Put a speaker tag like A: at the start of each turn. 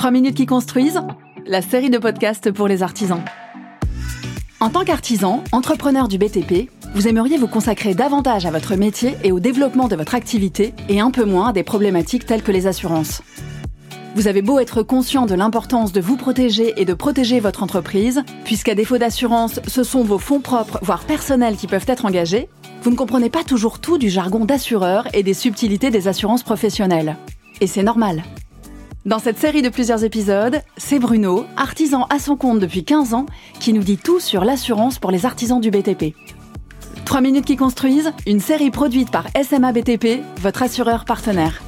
A: 3 minutes qui construisent, la série de podcasts pour les artisans. En tant qu'artisan, entrepreneur du BTP, vous aimeriez vous consacrer davantage à votre métier et au développement de votre activité et un peu moins à des problématiques telles que les assurances. Vous avez beau être conscient de l'importance de vous protéger et de protéger votre entreprise, puisqu'à défaut d'assurance, ce sont vos fonds propres, voire personnels qui peuvent être engagés, vous ne comprenez pas toujours tout du jargon d'assureur et des subtilités des assurances professionnelles. Et c'est normal. Dans cette série de plusieurs épisodes, c'est Bruno, artisan à son compte depuis 15 ans, qui nous dit tout sur l'assurance pour les artisans du BTP. 3 minutes qui construisent, une série produite par SMA BTP, votre assureur partenaire.